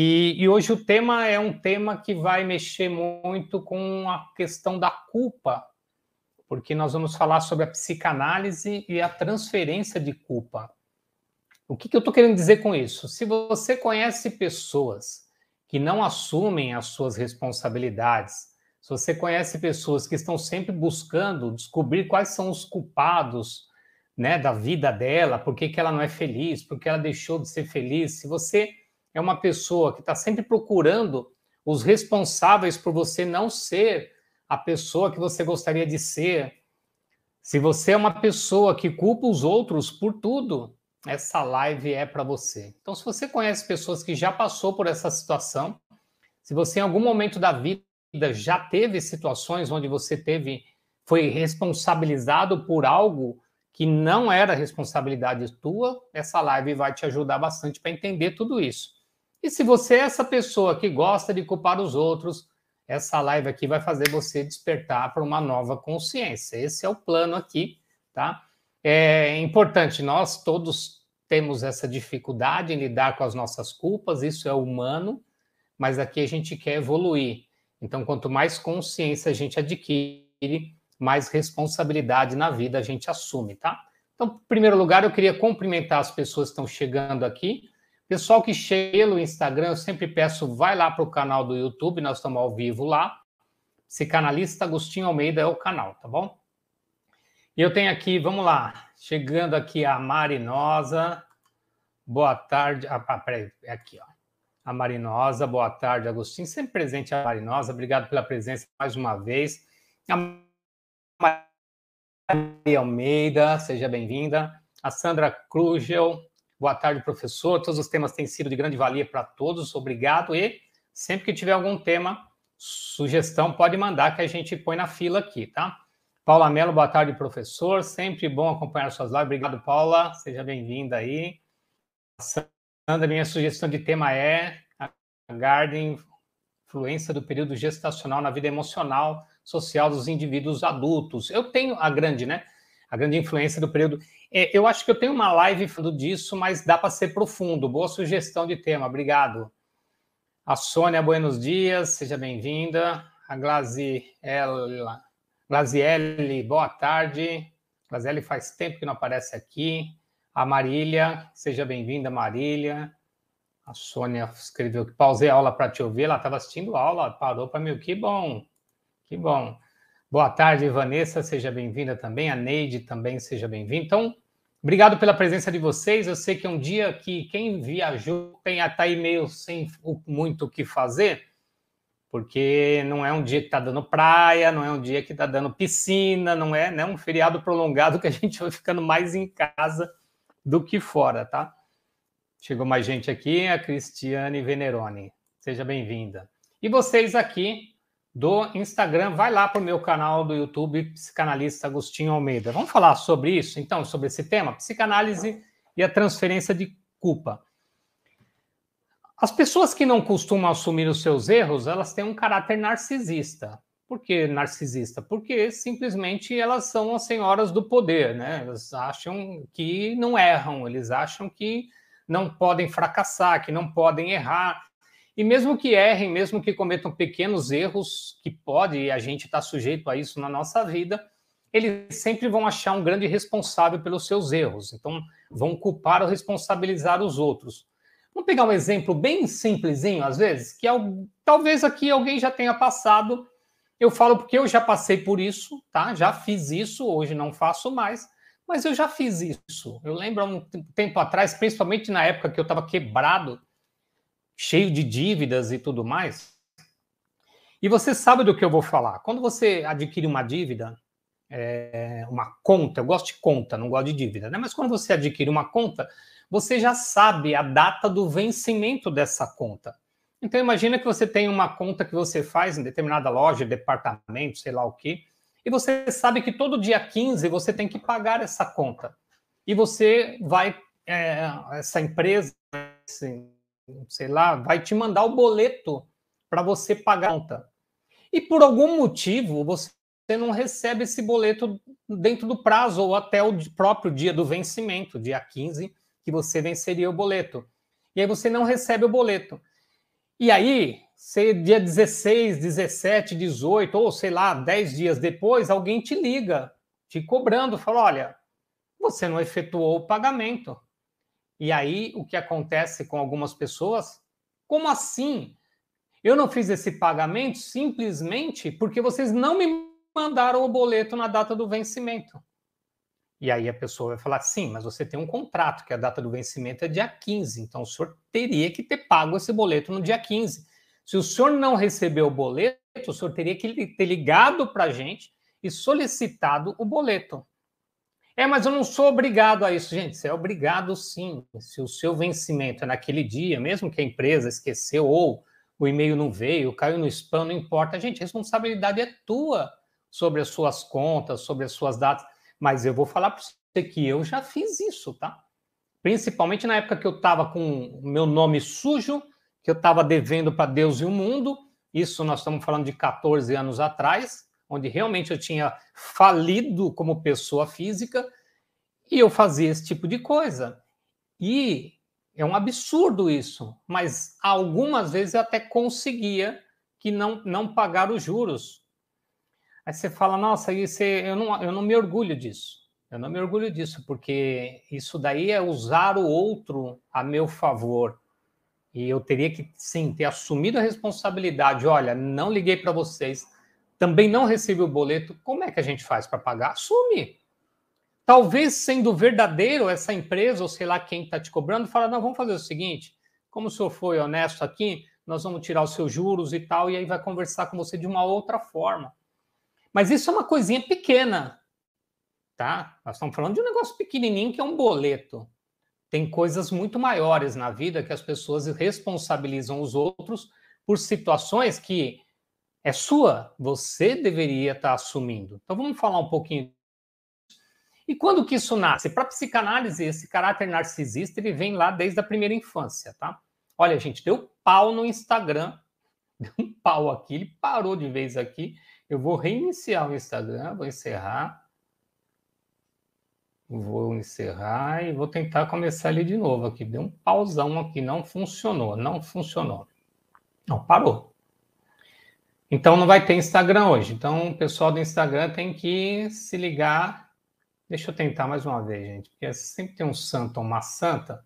E, e, hoje o tema é um tema que vai mexer muito com a questão da culpa, porque nós vamos falar sobre a psicanálise e a transferência de culpa. O que, que eu estou querendo dizer com isso? Se você conhece pessoas que não assumem as suas responsabilidades, se você conhece pessoas que estão sempre buscando descobrir quais são os culpados né, da vida dela, por que, que ela não é feliz, por que ela deixou de ser feliz, se você é uma pessoa que está sempre procurando os responsáveis por você não ser a pessoa que você gostaria de ser, se você é uma pessoa que culpa os outros por tudo, essa live é para você. Então, se você conhece pessoas que já passou por essa situação, se você em algum momento da vida já teve situações onde você teve foi responsabilizado por algo que não era responsabilidade tua, essa live vai te ajudar bastante para entender tudo isso. E se você é essa pessoa que gosta de culpar os outros, essa live aqui vai fazer você despertar para uma nova consciência. Esse é o plano aqui, tá? É importante, nós todos temos essa dificuldade em lidar com as nossas culpas, isso é humano, mas aqui a gente quer evoluir. Então, quanto mais consciência a gente adquire, mais responsabilidade na vida a gente assume, tá? Então, em primeiro lugar, eu queria cumprimentar as pessoas que estão chegando aqui. Pessoal que chega pelo Instagram, eu sempre peço, vai lá para o canal do YouTube, nós estamos ao vivo lá. Psicanalista Agostinho Almeida é o canal, tá bom? E eu tenho aqui, vamos lá, chegando aqui a Marinosa. Boa tarde. Ah, peraí, é aqui, ó. A Marinosa, boa tarde, Agostinho. Sempre presente a Marinosa, obrigado pela presença mais uma vez. A Maria Almeida, seja bem-vinda. A Sandra Crugel, Boa tarde, professor. Todos os temas têm sido de grande valia para todos. Obrigado. E sempre que tiver algum tema, sugestão, pode mandar que a gente põe na fila aqui, tá? Paula Mello, boa tarde, professor. Sempre bom acompanhar suas lives. Obrigado, Paula. Seja bem-vinda aí. Sandra, minha sugestão de tema é a Garden, influência do período gestacional na vida emocional, social dos indivíduos adultos. Eu tenho a grande, né? A grande influência do período. É, eu acho que eu tenho uma live falando disso, mas dá para ser profundo. Boa sugestão de tema, obrigado. A Sônia, buenos dias, seja bem-vinda. A Glaziella, Glaziele, boa tarde. Glaziele faz tempo que não aparece aqui. A Marília, seja bem-vinda, Marília. A Sônia escreveu que pausei a aula para te ouvir. Ela estava assistindo a aula, parou para mim. Que bom, que bom. Boa tarde, Vanessa, seja bem-vinda também. A Neide também seja bem-vinda. Então, obrigado pela presença de vocês. Eu sei que é um dia que quem viajou tem até aí meio sem muito o que fazer, porque não é um dia que está dando praia, não é um dia que está dando piscina, não é né, um feriado prolongado que a gente vai ficando mais em casa do que fora, tá? Chegou mais gente aqui, a Cristiane Veneroni. Seja bem-vinda. E vocês aqui do Instagram, vai lá para o meu canal do YouTube, Psicanalista Agostinho Almeida. Vamos falar sobre isso, então, sobre esse tema, psicanálise e a transferência de culpa. As pessoas que não costumam assumir os seus erros, elas têm um caráter narcisista. Por que narcisista? Porque simplesmente elas são as senhoras do poder, né? Elas acham que não erram, eles acham que não podem fracassar, que não podem errar, e mesmo que errem, mesmo que cometam pequenos erros, que pode, a gente está sujeito a isso na nossa vida, eles sempre vão achar um grande responsável pelos seus erros. Então, vão culpar ou responsabilizar os outros. Vamos pegar um exemplo bem simplesinho, às vezes, que é, talvez aqui alguém já tenha passado. Eu falo porque eu já passei por isso, tá? Já fiz isso, hoje não faço mais, mas eu já fiz isso. Eu lembro há um tempo atrás, principalmente na época que eu estava quebrado, cheio de dívidas e tudo mais. E você sabe do que eu vou falar. Quando você adquire uma dívida, é, uma conta, eu gosto de conta, não gosto de dívida, né? Mas quando você adquire uma conta, você já sabe a data do vencimento dessa conta. Então imagina que você tem uma conta que você faz em determinada loja, departamento, sei lá o quê, e você sabe que todo dia 15 você tem que pagar essa conta. E você vai, é, essa empresa, assim, sei lá, vai te mandar o boleto para você pagar a conta. E por algum motivo você não recebe esse boleto dentro do prazo ou até o próprio dia do vencimento, dia 15, que você venceria o boleto. E aí você não recebe o boleto. E aí, se dia 16, 17, 18, ou sei lá, 10 dias depois, alguém te liga, te cobrando, fala: olha, você não efetuou o pagamento. E aí, o que acontece com algumas pessoas? Como assim? Eu não fiz esse pagamento simplesmente porque vocês não me mandaram o boleto na data do vencimento. E aí a pessoa vai falar: sim, mas você tem um contrato, que a data do vencimento é dia 15, então o senhor teria que ter pago esse boleto no dia 15. Se o senhor não recebeu o boleto, o senhor teria que ter ligado para a gente e solicitado o boleto. É, mas eu não sou obrigado a isso, gente. Você é obrigado sim. Se o seu vencimento é naquele dia, mesmo que a empresa esqueceu ou o e-mail não veio, caiu no spam, não importa. Gente, a responsabilidade é tua sobre as suas contas, sobre as suas datas. Mas eu vou falar para você que eu já fiz isso, tá? Principalmente na época que eu estava com o meu nome sujo, que eu estava devendo para Deus e o mundo. Isso nós estamos falando de 14 anos atrás, onde realmente eu tinha falido como pessoa física e eu fazia esse tipo de coisa. E é um absurdo isso, mas algumas vezes eu até conseguia que não, não pagar os juros. Aí você fala, nossa, isso eu, não, eu não me orgulho disso. Eu não me orgulho disso, porque isso daí é usar o outro a meu favor. E eu teria que, sim, ter assumido a responsabilidade. Olha, não liguei para vocês, também não recebi o boleto. Como é que a gente faz para pagar? Assume. Talvez sendo verdadeiro, essa empresa, ou sei lá quem está te cobrando, fala: não, vamos fazer o seguinte: como o senhor foi honesto aqui, nós vamos tirar os seus juros e tal, e aí vai conversar com você de uma outra forma. Mas isso é uma coisinha pequena, tá? Nós estamos falando de um negócio pequenininho que é um boleto. Tem coisas muito maiores na vida que as pessoas responsabilizam os outros por situações que é sua, você deveria estar assumindo. Então vamos falar um pouquinho. E quando que isso nasce? Para psicanálise, esse caráter narcisista ele vem lá desde a primeira infância, tá? Olha, gente, deu pau no Instagram, deu um pau aqui, ele parou de vez aqui eu vou reiniciar o Instagram, vou encerrar. Vou encerrar e vou tentar começar ele de novo aqui. Deu um pausão aqui, não funcionou, não funcionou. Não, parou. Então não vai ter Instagram hoje. Então o pessoal do Instagram tem que se ligar. Deixa eu tentar mais uma vez, gente, porque sempre tem um santo ou uma santa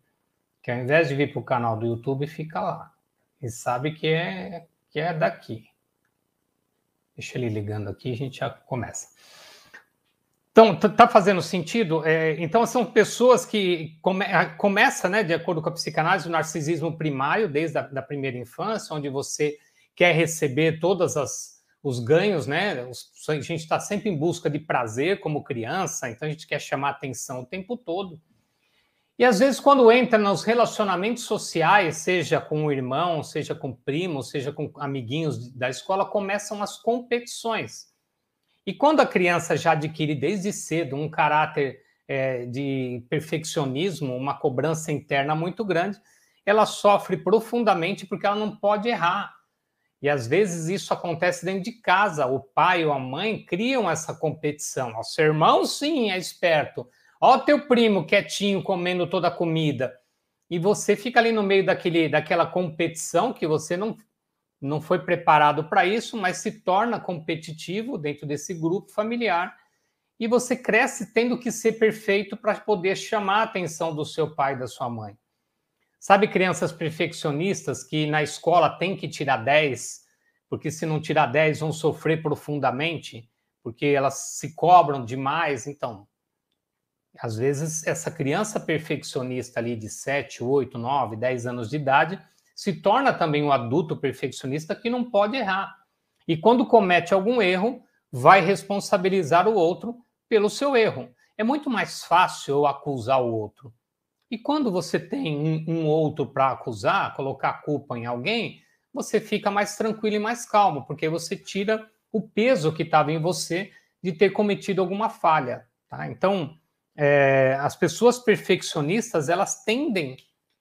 que ao invés de vir para o canal do YouTube fica lá e sabe que é que é daqui. Deixa ele ligando aqui, a gente já começa. Então, tá fazendo sentido? É, então, são pessoas que come, começa, né, de acordo com a psicanálise, o narcisismo primário, desde a da primeira infância, onde você quer receber todos os ganhos, né? a gente está sempre em busca de prazer como criança, então a gente quer chamar atenção o tempo todo. E às vezes, quando entra nos relacionamentos sociais, seja com o irmão, seja com o primo, seja com amiguinhos da escola, começam as competições. E quando a criança já adquire desde cedo um caráter é, de perfeccionismo, uma cobrança interna muito grande, ela sofre profundamente porque ela não pode errar. E às vezes isso acontece dentro de casa. O pai ou a mãe criam essa competição. O seu irmão, sim, é esperto Ó, teu primo quietinho comendo toda a comida. E você fica ali no meio daquele, daquela competição que você não, não foi preparado para isso, mas se torna competitivo dentro desse grupo familiar. E você cresce tendo que ser perfeito para poder chamar a atenção do seu pai e da sua mãe. Sabe crianças perfeccionistas que na escola tem que tirar 10, porque se não tirar 10 vão sofrer profundamente, porque elas se cobram demais. Então, às vezes, essa criança perfeccionista ali de 7, 8, 9, 10 anos de idade se torna também um adulto perfeccionista que não pode errar. E quando comete algum erro, vai responsabilizar o outro pelo seu erro. É muito mais fácil eu acusar o outro. E quando você tem um, um outro para acusar, colocar a culpa em alguém, você fica mais tranquilo e mais calmo, porque você tira o peso que estava em você de ter cometido alguma falha. Tá? Então, é, as pessoas perfeccionistas elas tendem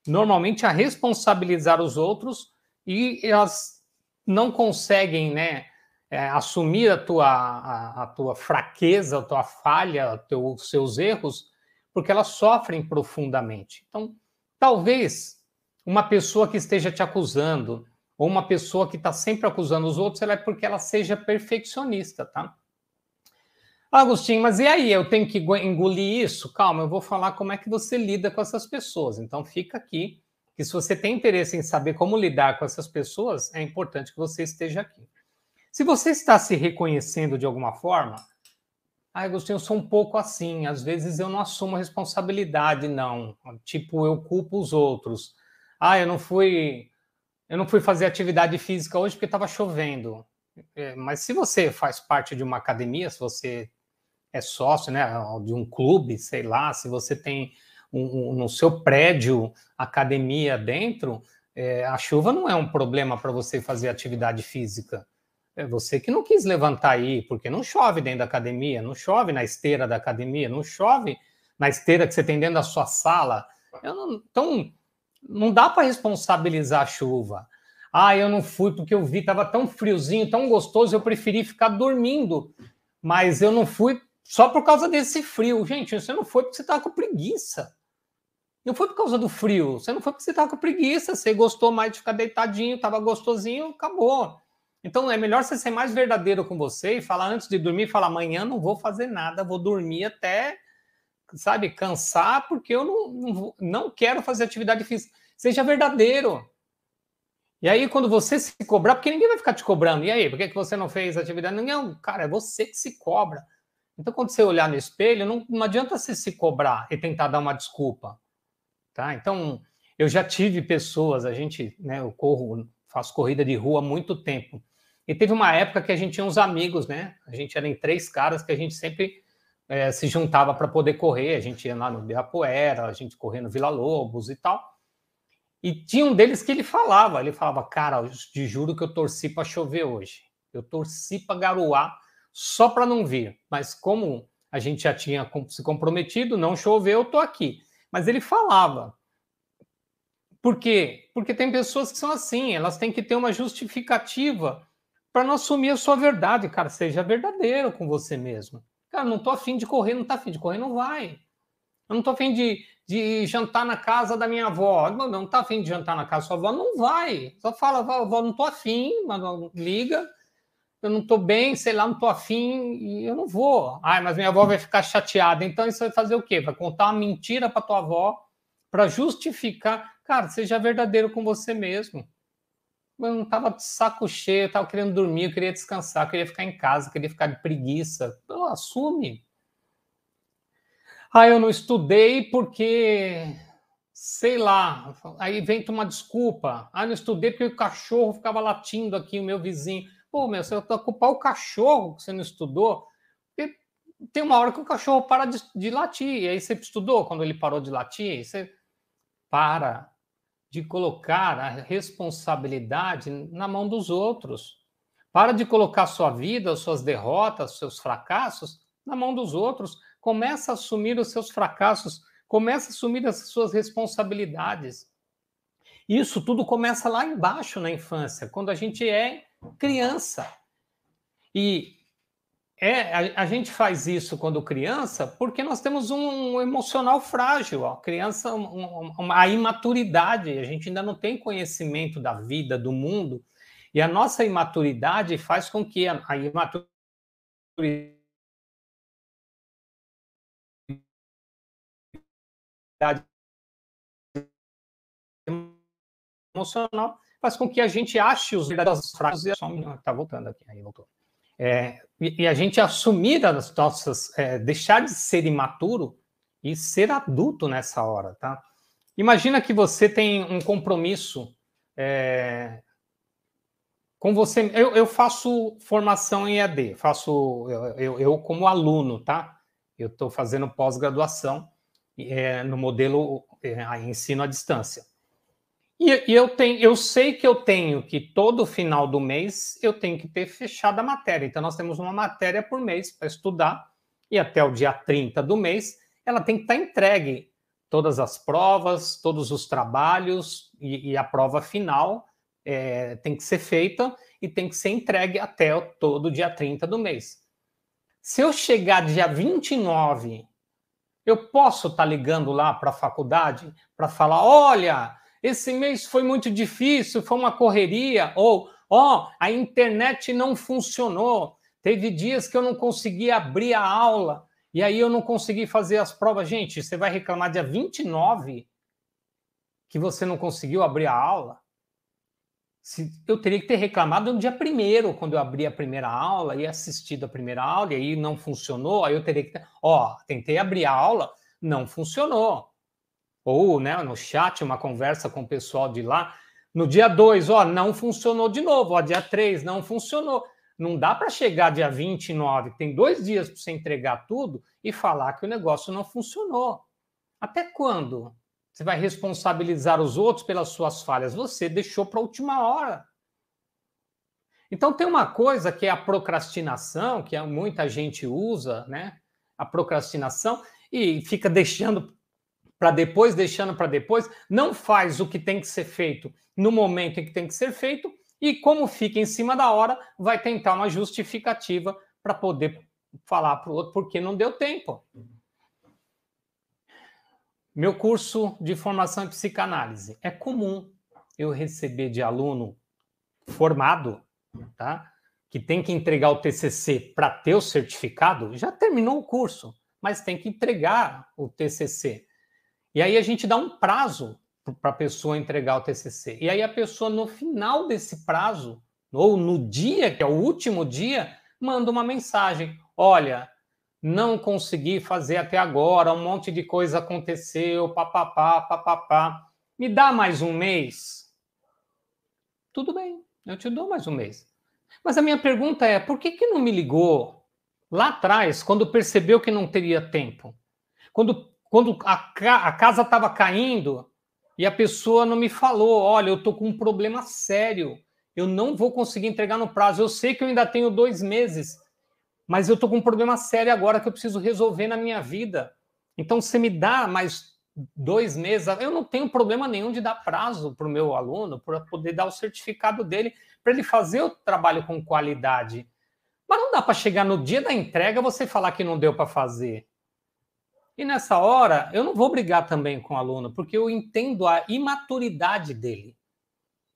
normalmente a responsabilizar os outros e elas não conseguem, né, é, assumir a tua, a, a, tua fraqueza, a tua falha, teu, os seus erros, porque elas sofrem profundamente. Então, talvez uma pessoa que esteja te acusando, ou uma pessoa que está sempre acusando os outros, ela é porque ela seja perfeccionista, tá? Agostinho, mas e aí? Eu tenho que engolir isso? Calma, eu vou falar como é que você lida com essas pessoas. Então, fica aqui, que se você tem interesse em saber como lidar com essas pessoas, é importante que você esteja aqui. Se você está se reconhecendo de alguma forma, ah, Agostinho, eu sou um pouco assim, às vezes eu não assumo responsabilidade, não. Tipo, eu culpo os outros. Ah, eu não fui, eu não fui fazer atividade física hoje porque estava chovendo. É, mas se você faz parte de uma academia, se você é sócio, né, de um clube, sei lá, se você tem um, um, no seu prédio academia dentro, é, a chuva não é um problema para você fazer atividade física. É você que não quis levantar aí, porque não chove dentro da academia, não chove na esteira da academia, não chove na esteira que você tem dentro da sua sala. Não, então, não dá para responsabilizar a chuva. Ah, eu não fui porque eu vi, estava tão friozinho, tão gostoso, eu preferi ficar dormindo. Mas eu não fui só por causa desse frio. Gente, você não foi porque você estava com preguiça. Não foi por causa do frio. Você não foi porque você estava com preguiça. Você gostou mais de ficar deitadinho, estava gostosinho, acabou. Então é melhor você ser mais verdadeiro com você e falar antes de dormir, falar amanhã não vou fazer nada, vou dormir até, sabe, cansar, porque eu não, não, não quero fazer atividade física. Seja verdadeiro. E aí, quando você se cobrar, porque ninguém vai ficar te cobrando. E aí, por que, que você não fez atividade? Não, cara, é você que se cobra. Então, quando você olhar no espelho, não, não adianta você se cobrar e tentar dar uma desculpa. Tá? Então, eu já tive pessoas, a gente, né, eu corro, faço corrida de rua há muito tempo. E teve uma época que a gente tinha uns amigos, né? A gente era em três caras que a gente sempre é, se juntava para poder correr. A gente ia lá no Ibirapuera, a gente corria no Vila Lobos e tal. E tinha um deles que ele falava, ele falava, cara, eu te juro que eu torci para chover hoje. Eu torci para garoar só para não vir. Mas como a gente já tinha se comprometido, não choveu, eu tô aqui. Mas ele falava. Por quê? Porque tem pessoas que são assim, elas têm que ter uma justificativa para não assumir a sua verdade, cara. Seja verdadeiro com você mesmo. Cara, não tô afim de correr, não tá afim de correr, não vai. Eu não tô afim de, de jantar na casa da minha avó. Não, não tá afim de jantar na casa da sua avó, não vai. Só fala, avó, não tô afim, mas liga. Eu não tô bem, sei lá, não tô afim e eu não vou. Ai, mas minha avó vai ficar chateada. Então isso vai fazer o quê? Vai contar uma mentira para tua avó para justificar. Cara, seja verdadeiro com você mesmo eu não estava de saco cheio, eu estava querendo dormir, eu queria descansar, eu queria ficar em casa, eu queria ficar de preguiça. Assume. Ah, eu não estudei porque, sei lá, aí vem uma desculpa. Ah, não estudei porque o cachorro ficava latindo aqui, o meu vizinho. Pô, meu, você vai culpar o cachorro que você não estudou? Tem uma hora que o cachorro para de, de latir, e aí você estudou quando ele parou de latir, você para, de colocar a responsabilidade na mão dos outros. Para de colocar sua vida, suas derrotas, seus fracassos na mão dos outros. Começa a assumir os seus fracassos, começa a assumir as suas responsabilidades. Isso tudo começa lá embaixo na infância, quando a gente é criança. E é, a, a, gente faz isso quando criança porque nós temos um, um emocional frágil. A criança, um, uma, a imaturidade, a gente ainda não tem conhecimento da vida, do mundo, e a nossa imaturidade faz com que a, a imaturidade emocional faz com que a gente ache os verdadeiros fracos e está voltando aqui, aí voltou. É, e, e, a gente assumir as nossas, é, deixar de ser imaturo e ser adulto nessa hora, tá? Imagina que você tem um compromisso é, com você. Eu, eu, faço formação em EAD, faço eu, eu como aluno, tá? Eu estou fazendo pós-graduação é, no modelo é, ensino à distância. E, e, eu tenho, eu sei que eu tenho que todo final do mês eu tenho que ter fechado a matéria. Então nós temos uma matéria por mês para estudar e até o dia 30 do mês ela tem que estar entregue todas as provas, todos os trabalhos e, e a prova final é, tem que ser feita e tem que ser entregue até o, todo dia 30 do mês. Se eu chegar dia 29, eu posso estar ligando lá para a faculdade para falar: olha, esse mês foi muito difícil, foi uma correria, ou ó, oh, a internet não funcionou. Teve dias que eu não consegui abrir a aula e aí eu não consegui fazer as provas. Gente, você vai reclamar dia 29 que você não conseguiu abrir a aula? Se, eu teria que ter reclamado no dia primeiro, quando eu abri a primeira aula e assistido a primeira aula, e aí não funcionou, aí eu teria que ó, tentei abrir a aula, não funcionou ou né, no chat, uma conversa com o pessoal de lá. No dia 2, ó, não funcionou de novo, ó, dia 3, não funcionou. Não dá para chegar dia 29, tem dois dias para você entregar tudo e falar que o negócio não funcionou. Até quando? Você vai responsabilizar os outros pelas suas falhas? Você deixou para a última hora. Então tem uma coisa que é a procrastinação, que muita gente usa, né? A procrastinação e fica deixando para depois, deixando para depois, não faz o que tem que ser feito no momento em que tem que ser feito, e como fica em cima da hora, vai tentar uma justificativa para poder falar para o outro porque não deu tempo. Meu curso de formação em psicanálise é comum eu receber de aluno formado, tá? Que tem que entregar o TCC para ter o certificado, já terminou o curso, mas tem que entregar o TCC. E aí a gente dá um prazo para a pessoa entregar o TCC. E aí a pessoa, no final desse prazo, ou no dia, que é o último dia, manda uma mensagem: Olha, não consegui fazer até agora, um monte de coisa aconteceu, papapá, papapá. Me dá mais um mês? Tudo bem, eu te dou mais um mês. Mas a minha pergunta é: por que, que não me ligou lá atrás, quando percebeu que não teria tempo? Quando quando a, a casa estava caindo e a pessoa não me falou: olha, eu estou com um problema sério, eu não vou conseguir entregar no prazo. Eu sei que eu ainda tenho dois meses, mas eu estou com um problema sério agora que eu preciso resolver na minha vida. Então, você me dá mais dois meses, eu não tenho problema nenhum de dar prazo para o meu aluno, para poder dar o certificado dele, para ele fazer o trabalho com qualidade. Mas não dá para chegar no dia da entrega você falar que não deu para fazer. E nessa hora, eu não vou brigar também com o aluno, porque eu entendo a imaturidade dele.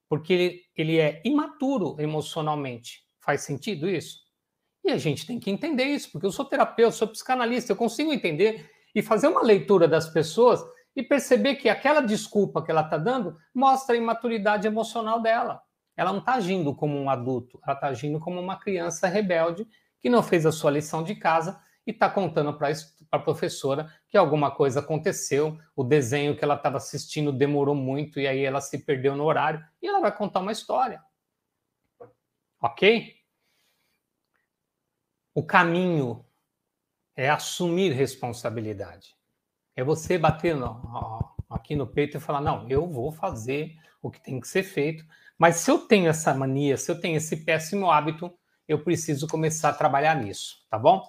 Porque ele, ele é imaturo emocionalmente. Faz sentido isso? E a gente tem que entender isso, porque eu sou terapeuta, sou psicanalista, eu consigo entender e fazer uma leitura das pessoas e perceber que aquela desculpa que ela está dando mostra a imaturidade emocional dela. Ela não está agindo como um adulto, ela está agindo como uma criança rebelde que não fez a sua lição de casa e está contando para a professora que alguma coisa aconteceu, o desenho que ela estava assistindo demorou muito e aí ela se perdeu no horário e ela vai contar uma história. Ok? O caminho é assumir responsabilidade. É você bater no, aqui no peito e falar: não, eu vou fazer o que tem que ser feito, mas se eu tenho essa mania, se eu tenho esse péssimo hábito, eu preciso começar a trabalhar nisso, tá bom?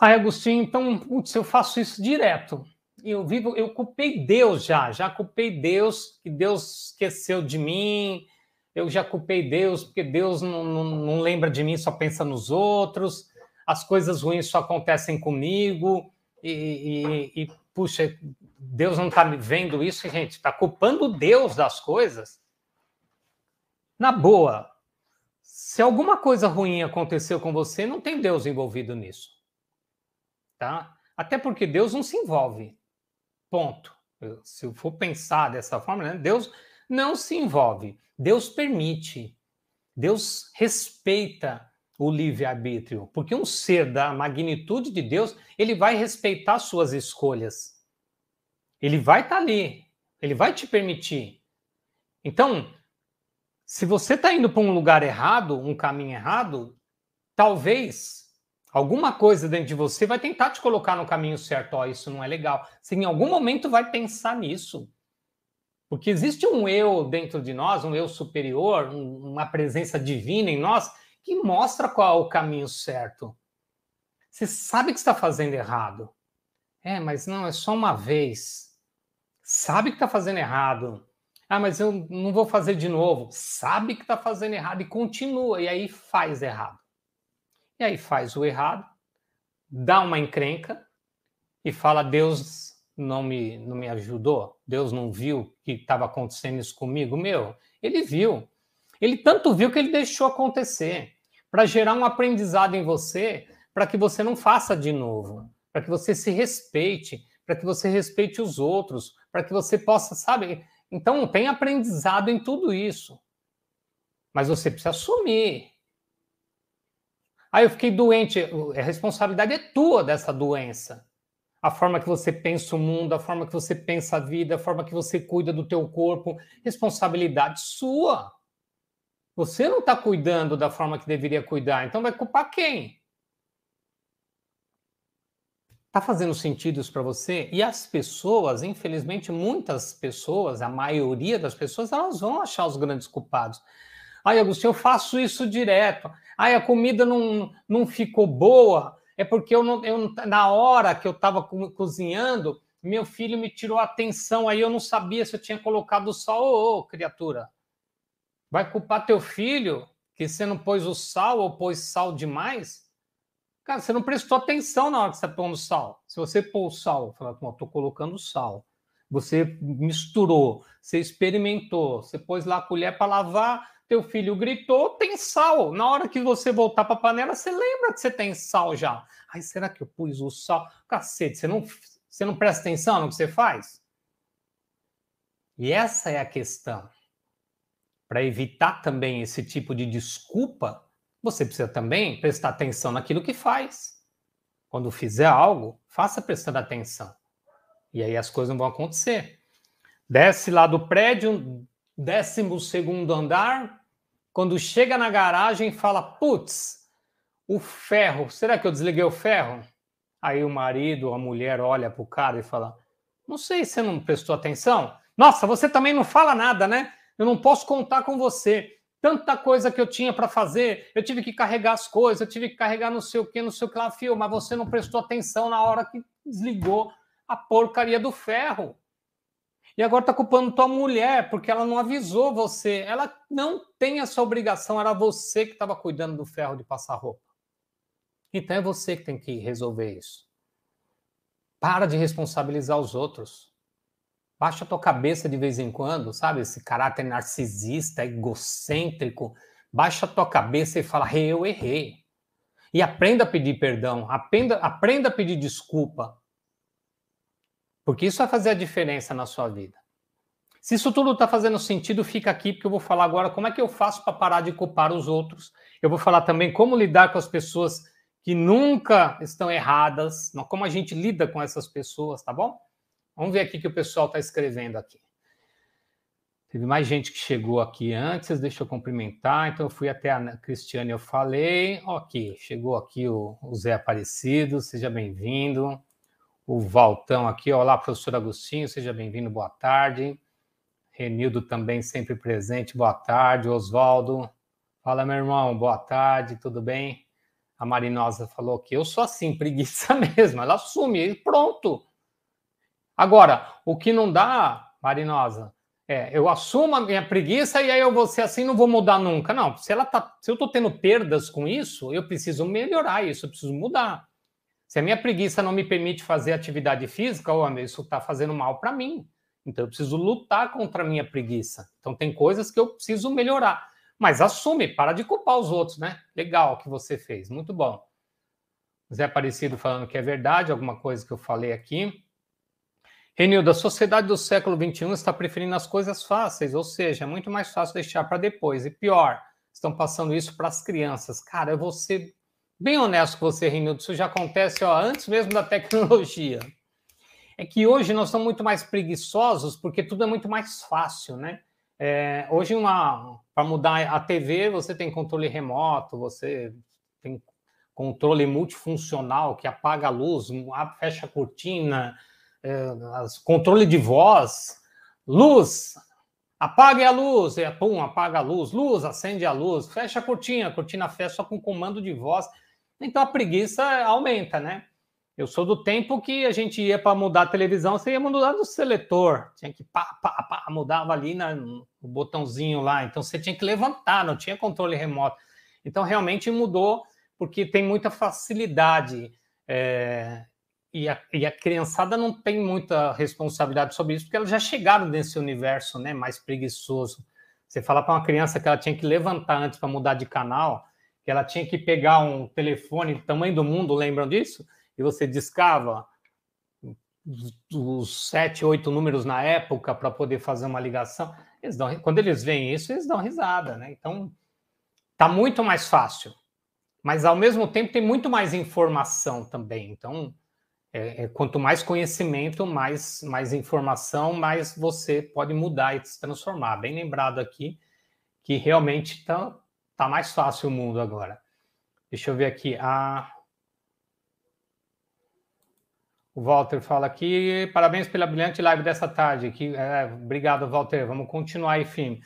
Ai, Agostinho, então, putz, eu faço isso direto. Eu vivo, eu culpei Deus já, já culpei Deus, que Deus esqueceu de mim, eu já culpei Deus, porque Deus não, não, não lembra de mim, só pensa nos outros, as coisas ruins só acontecem comigo, e, e, e puxa, Deus não está me vendo isso, gente, está culpando Deus das coisas. Na boa, se alguma coisa ruim aconteceu com você, não tem Deus envolvido nisso tá? Até porque Deus não se envolve. Ponto. Se eu for pensar dessa forma, né? Deus não se envolve. Deus permite. Deus respeita o livre-arbítrio, porque um ser da magnitude de Deus, ele vai respeitar suas escolhas. Ele vai estar tá ali, ele vai te permitir. Então, se você está indo para um lugar errado, um caminho errado, talvez Alguma coisa dentro de você vai tentar te colocar no caminho certo. Ó, oh, isso não é legal. Você em algum momento vai pensar nisso. Porque existe um eu dentro de nós, um eu superior, uma presença divina em nós, que mostra qual é o caminho certo. Você sabe que está fazendo errado. É, mas não, é só uma vez. Sabe que está fazendo errado. Ah, mas eu não vou fazer de novo. Sabe que está fazendo errado e continua. E aí faz errado. E aí faz o errado, dá uma encrenca e fala: Deus não me, não me ajudou, Deus não viu que estava acontecendo isso comigo. Meu, ele viu. Ele tanto viu que ele deixou acontecer para gerar um aprendizado em você, para que você não faça de novo, para que você se respeite, para que você respeite os outros, para que você possa, sabe? Então, tem aprendizado em tudo isso. Mas você precisa assumir. Aí eu fiquei doente. A responsabilidade é tua dessa doença a forma que você pensa o mundo, a forma que você pensa a vida, a forma que você cuida do teu corpo, responsabilidade sua. Você não está cuidando da forma que deveria cuidar, então vai culpar quem? Está fazendo sentido isso para você? E as pessoas, infelizmente, muitas pessoas, a maioria das pessoas, elas vão achar os grandes culpados. Ai, Agostinho, eu faço isso direto. Ai, a comida não, não ficou boa é porque eu, não, eu na hora que eu estava cozinhando, meu filho me tirou a atenção, aí eu não sabia se eu tinha colocado sal oh, criatura. Vai culpar teu filho que você não pôs o sal ou pôs sal demais? Cara, você não prestou atenção na hora que você está pondo sal. Se você pôr o sal, fala, estou colocando sal. Você misturou, você experimentou, você pôs lá a colher para lavar, teu filho gritou, tem sal. Na hora que você voltar para a panela, você lembra que você tem sal já. Ai, será que eu pus o sal? Cacete, você não, você não presta atenção no que você faz? E essa é a questão. Para evitar também esse tipo de desculpa, você precisa também prestar atenção naquilo que faz. Quando fizer algo, faça prestando atenção. E aí as coisas não vão acontecer. Desce lá do prédio, décimo segundo andar, quando chega na garagem, fala: putz, o ferro, será que eu desliguei o ferro? Aí o marido, a mulher olha para o cara e fala: Não sei, você não prestou atenção? Nossa, você também não fala nada, né? Eu não posso contar com você. Tanta coisa que eu tinha para fazer, eu tive que carregar as coisas, eu tive que carregar não sei o que, não sei o que lá, fio, mas você não prestou atenção na hora que desligou a porcaria do ferro. E agora está culpando tua mulher, porque ela não avisou você. Ela não tem essa obrigação, era você que estava cuidando do ferro de passar roupa. Então é você que tem que resolver isso. Para de responsabilizar os outros. Baixa tua cabeça de vez em quando, sabe? Esse caráter narcisista, egocêntrico. Baixa tua cabeça e fala: eu errei. E aprenda a pedir perdão, aprenda, aprenda a pedir desculpa. Porque isso vai fazer a diferença na sua vida. Se isso tudo está fazendo sentido, fica aqui, porque eu vou falar agora como é que eu faço para parar de culpar os outros. Eu vou falar também como lidar com as pessoas que nunca estão erradas, como a gente lida com essas pessoas, tá bom? Vamos ver aqui que o pessoal está escrevendo aqui. Teve mais gente que chegou aqui antes, deixa eu cumprimentar. Então, eu fui até a Cristiane, eu falei. Ok, chegou aqui o, o Zé Aparecido, seja bem-vindo o Valtão aqui. Olá, professor Agostinho, seja bem-vindo, boa tarde. Renildo também sempre presente, boa tarde. Oswaldo, fala, meu irmão, boa tarde, tudo bem? A Marinosa falou que eu sou assim, preguiça mesmo, ela assume e pronto. Agora, o que não dá, Marinosa, é, eu assumo a minha preguiça e aí eu vou ser assim, não vou mudar nunca. Não, se ela tá, se eu estou tendo perdas com isso, eu preciso melhorar isso, eu preciso mudar. Se a minha preguiça não me permite fazer atividade física, oh, isso está fazendo mal para mim. Então eu preciso lutar contra a minha preguiça. Então tem coisas que eu preciso melhorar. Mas assume, para de culpar os outros, né? Legal que você fez, muito bom. Zé Aparecido falando que é verdade, alguma coisa que eu falei aqui. Renildo, a sociedade do século XXI está preferindo as coisas fáceis, ou seja, é muito mais fácil deixar para depois. E pior, estão passando isso para as crianças. Cara, eu vou ser bem honesto com você, Rinaldo, isso já acontece ó, antes mesmo da tecnologia. É que hoje nós estamos muito mais preguiçosos porque tudo é muito mais fácil, né? É, hoje, para mudar a TV, você tem controle remoto, você tem controle multifuncional que apaga a luz, fecha a cortina, é, controle de voz. Luz, apague a luz, e pum, apaga a luz, luz, acende a luz, fecha a cortina, a cortina fecha só com comando de voz. Então a preguiça aumenta, né? Eu sou do tempo que a gente ia para mudar a televisão, você ia mudar no seletor, tinha que pá, pá, pá, mudava ali na, no botãozinho lá, então você tinha que levantar, não tinha controle remoto. Então realmente mudou, porque tem muita facilidade. É, e, a, e a criançada não tem muita responsabilidade sobre isso, porque elas já chegaram nesse universo né, mais preguiçoso. Você fala para uma criança que ela tinha que levantar antes para mudar de canal, que ela tinha que pegar um telefone do tamanho do mundo, lembram disso? E você discava os sete, oito números na época para poder fazer uma ligação. Eles dão, quando eles veem isso, eles dão risada, né? Então, tá muito mais fácil. Mas ao mesmo tempo tem muito mais informação também. Então, é, é, quanto mais conhecimento, mais, mais informação, mais você pode mudar e se transformar. Bem lembrado aqui que realmente está tá mais fácil o mundo agora. Deixa eu ver aqui. O Walter fala aqui, parabéns pela brilhante live dessa tarde. Que, é, obrigado, Walter. Vamos continuar aí, firme.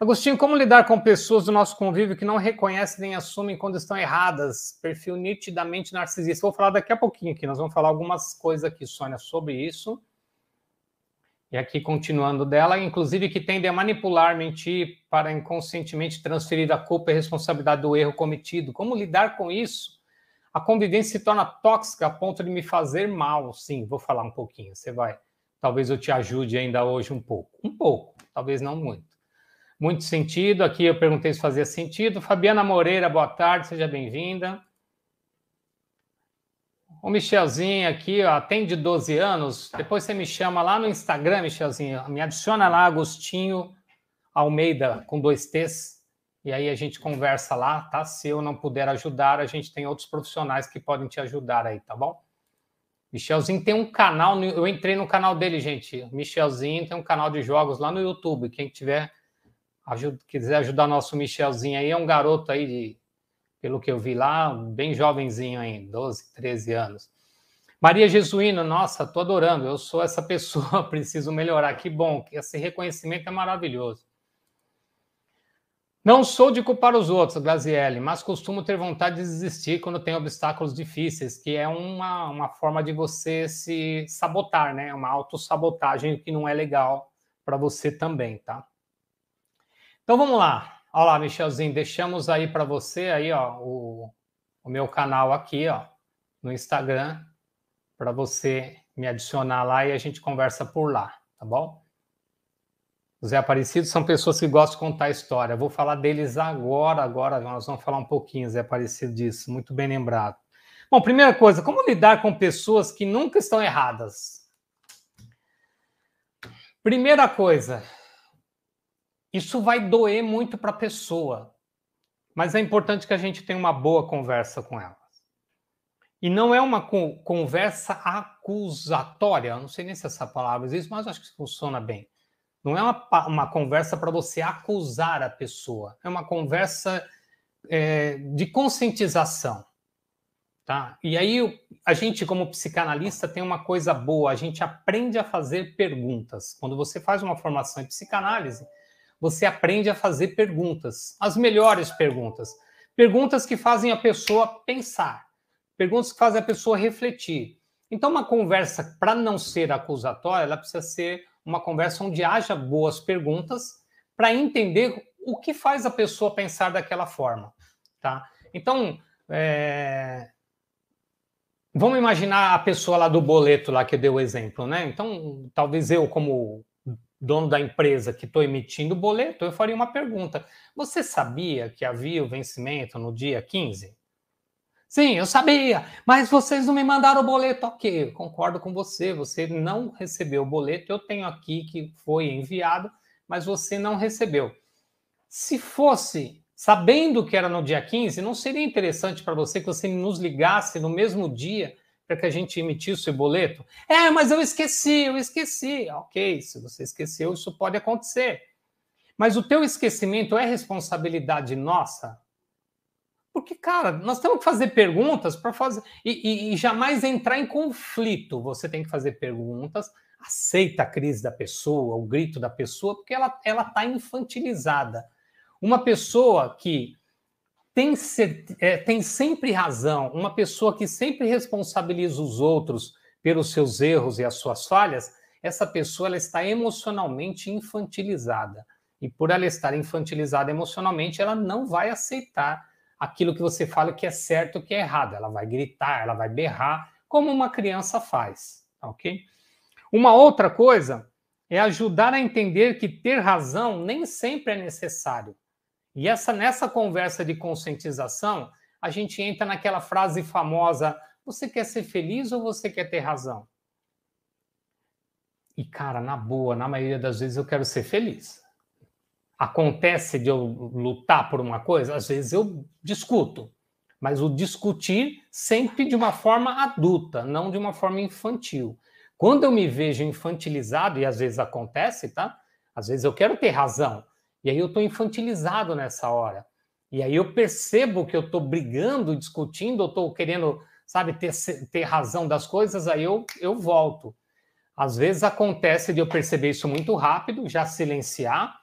Agostinho, como lidar com pessoas do nosso convívio que não reconhecem nem assumem quando estão erradas? Perfil nitidamente narcisista. Vou falar daqui a pouquinho aqui. Nós vamos falar algumas coisas aqui, Sônia, sobre isso. E aqui, continuando dela, inclusive que tende a manipular, mentir para inconscientemente transferir a culpa e responsabilidade do erro cometido. Como lidar com isso? A convivência se torna tóxica a ponto de me fazer mal. Sim, vou falar um pouquinho. Você vai. Talvez eu te ajude ainda hoje um pouco. Um pouco, talvez não muito. Muito sentido. Aqui eu perguntei se fazia sentido. Fabiana Moreira, boa tarde, seja bem-vinda. O Michelzinho aqui, ó, tem de 12 anos. Depois você me chama lá no Instagram, Michelzinho. Me adiciona lá, Agostinho Almeida, com dois T's. E aí a gente conversa lá, tá? Se eu não puder ajudar, a gente tem outros profissionais que podem te ajudar aí, tá bom? Michelzinho tem um canal, eu entrei no canal dele, gente. Michelzinho tem um canal de jogos lá no YouTube. Quem tiver, ajuda, quiser ajudar nosso Michelzinho aí, é um garoto aí de pelo que eu vi lá, bem jovenzinho ainda, 12, 13 anos. Maria Jesuína, nossa, tô adorando, eu sou essa pessoa, preciso melhorar. Que bom, que esse reconhecimento é maravilhoso. Não sou de culpar os outros, Graziele, mas costumo ter vontade de desistir quando tem obstáculos difíceis, que é uma, uma forma de você se sabotar, né? Uma autossabotagem que não é legal para você também, tá? Então vamos lá. Olha lá, Michelzinho, deixamos aí para você aí, ó, o, o meu canal aqui, ó, no Instagram, para você me adicionar lá e a gente conversa por lá, tá bom? Os Zé Aparecido são pessoas que gostam de contar história. Vou falar deles agora, agora nós vamos falar um pouquinho, Zé Aparecido, disso, muito bem lembrado. Bom, primeira coisa, como lidar com pessoas que nunca estão erradas? Primeira coisa, isso vai doer muito para a pessoa, mas é importante que a gente tenha uma boa conversa com elas. E não é uma conversa acusatória, não sei nem se essa palavra existe, mas acho que funciona bem. Não é uma, uma conversa para você acusar a pessoa, é uma conversa é, de conscientização. Tá? E aí a gente, como psicanalista, tem uma coisa boa, a gente aprende a fazer perguntas. Quando você faz uma formação em psicanálise, você aprende a fazer perguntas, as melhores perguntas. Perguntas que fazem a pessoa pensar, perguntas que fazem a pessoa refletir. Então, uma conversa, para não ser acusatória, ela precisa ser uma conversa onde haja boas perguntas para entender o que faz a pessoa pensar daquela forma. Tá? Então, é... vamos imaginar a pessoa lá do boleto lá que deu o exemplo, né? Então, talvez eu, como dono da empresa que estou emitindo o boleto, eu faria uma pergunta. Você sabia que havia o vencimento no dia 15? Sim, eu sabia, mas vocês não me mandaram o boleto. Ok, concordo com você. Você não recebeu o boleto. Eu tenho aqui que foi enviado, mas você não recebeu. Se fosse sabendo que era no dia 15, não seria interessante para você que você nos ligasse no mesmo dia para que a gente emitisse o boleto? É, mas eu esqueci, eu esqueci. Ok, se você esqueceu, isso pode acontecer. Mas o teu esquecimento é responsabilidade nossa? Porque, cara, nós temos que fazer perguntas para fazer. E, e, e, jamais entrar em conflito. Você tem que fazer perguntas aceita a crise da pessoa, o grito da pessoa, porque ela está infantilizada. Uma pessoa que tem, ser, é, tem sempre razão, uma pessoa que sempre responsabiliza os outros pelos seus erros e as suas falhas, essa pessoa ela está emocionalmente infantilizada. E por ela estar infantilizada emocionalmente, ela não vai aceitar aquilo que você fala que é certo que é errado. Ela vai gritar, ela vai berrar, como uma criança faz, ok? Uma outra coisa é ajudar a entender que ter razão nem sempre é necessário. E essa nessa conversa de conscientização, a gente entra naquela frase famosa: você quer ser feliz ou você quer ter razão? E cara, na boa, na maioria das vezes eu quero ser feliz. Acontece de eu lutar por uma coisa, às vezes eu discuto, mas o discutir sempre de uma forma adulta, não de uma forma infantil. Quando eu me vejo infantilizado, e às vezes acontece, tá? Às vezes eu quero ter razão, e aí eu estou infantilizado nessa hora. E aí eu percebo que eu estou brigando, discutindo, eu estou querendo, sabe, ter, ter razão das coisas, aí eu, eu volto. Às vezes acontece de eu perceber isso muito rápido, já silenciar,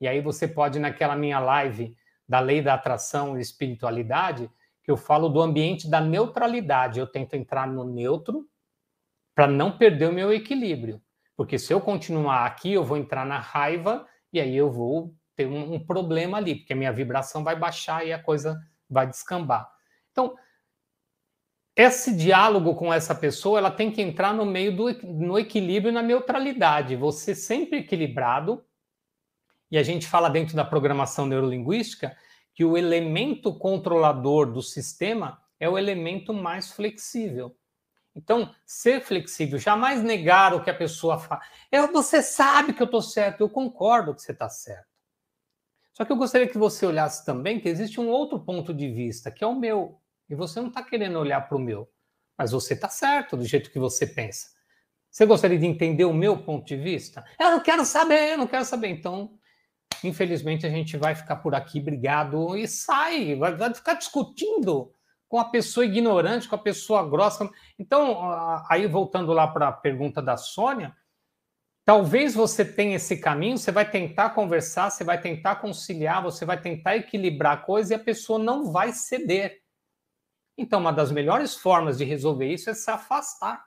e aí você pode, naquela minha live da lei da atração e espiritualidade, que eu falo do ambiente da neutralidade. Eu tento entrar no neutro para não perder o meu equilíbrio. Porque se eu continuar aqui, eu vou entrar na raiva e aí eu vou ter um, um problema ali, porque a minha vibração vai baixar e a coisa vai descambar. Então, esse diálogo com essa pessoa, ela tem que entrar no meio do no equilíbrio e na neutralidade. Você sempre equilibrado. E a gente fala dentro da programação neurolinguística que o elemento controlador do sistema é o elemento mais flexível. Então, ser flexível, jamais negar o que a pessoa fala. Eu, você sabe que eu estou certo, eu concordo que você está certo. Só que eu gostaria que você olhasse também que existe um outro ponto de vista, que é o meu. E você não está querendo olhar para o meu. Mas você está certo do jeito que você pensa. Você gostaria de entender o meu ponto de vista? Eu não quero saber, eu não quero saber. Então, infelizmente, a gente vai ficar por aqui brigado e sai, vai, vai ficar discutindo com a pessoa ignorante, com a pessoa grossa. Então, aí voltando lá para a pergunta da Sônia, Talvez você tenha esse caminho, você vai tentar conversar, você vai tentar conciliar, você vai tentar equilibrar a coisa e a pessoa não vai ceder. Então, uma das melhores formas de resolver isso é se afastar.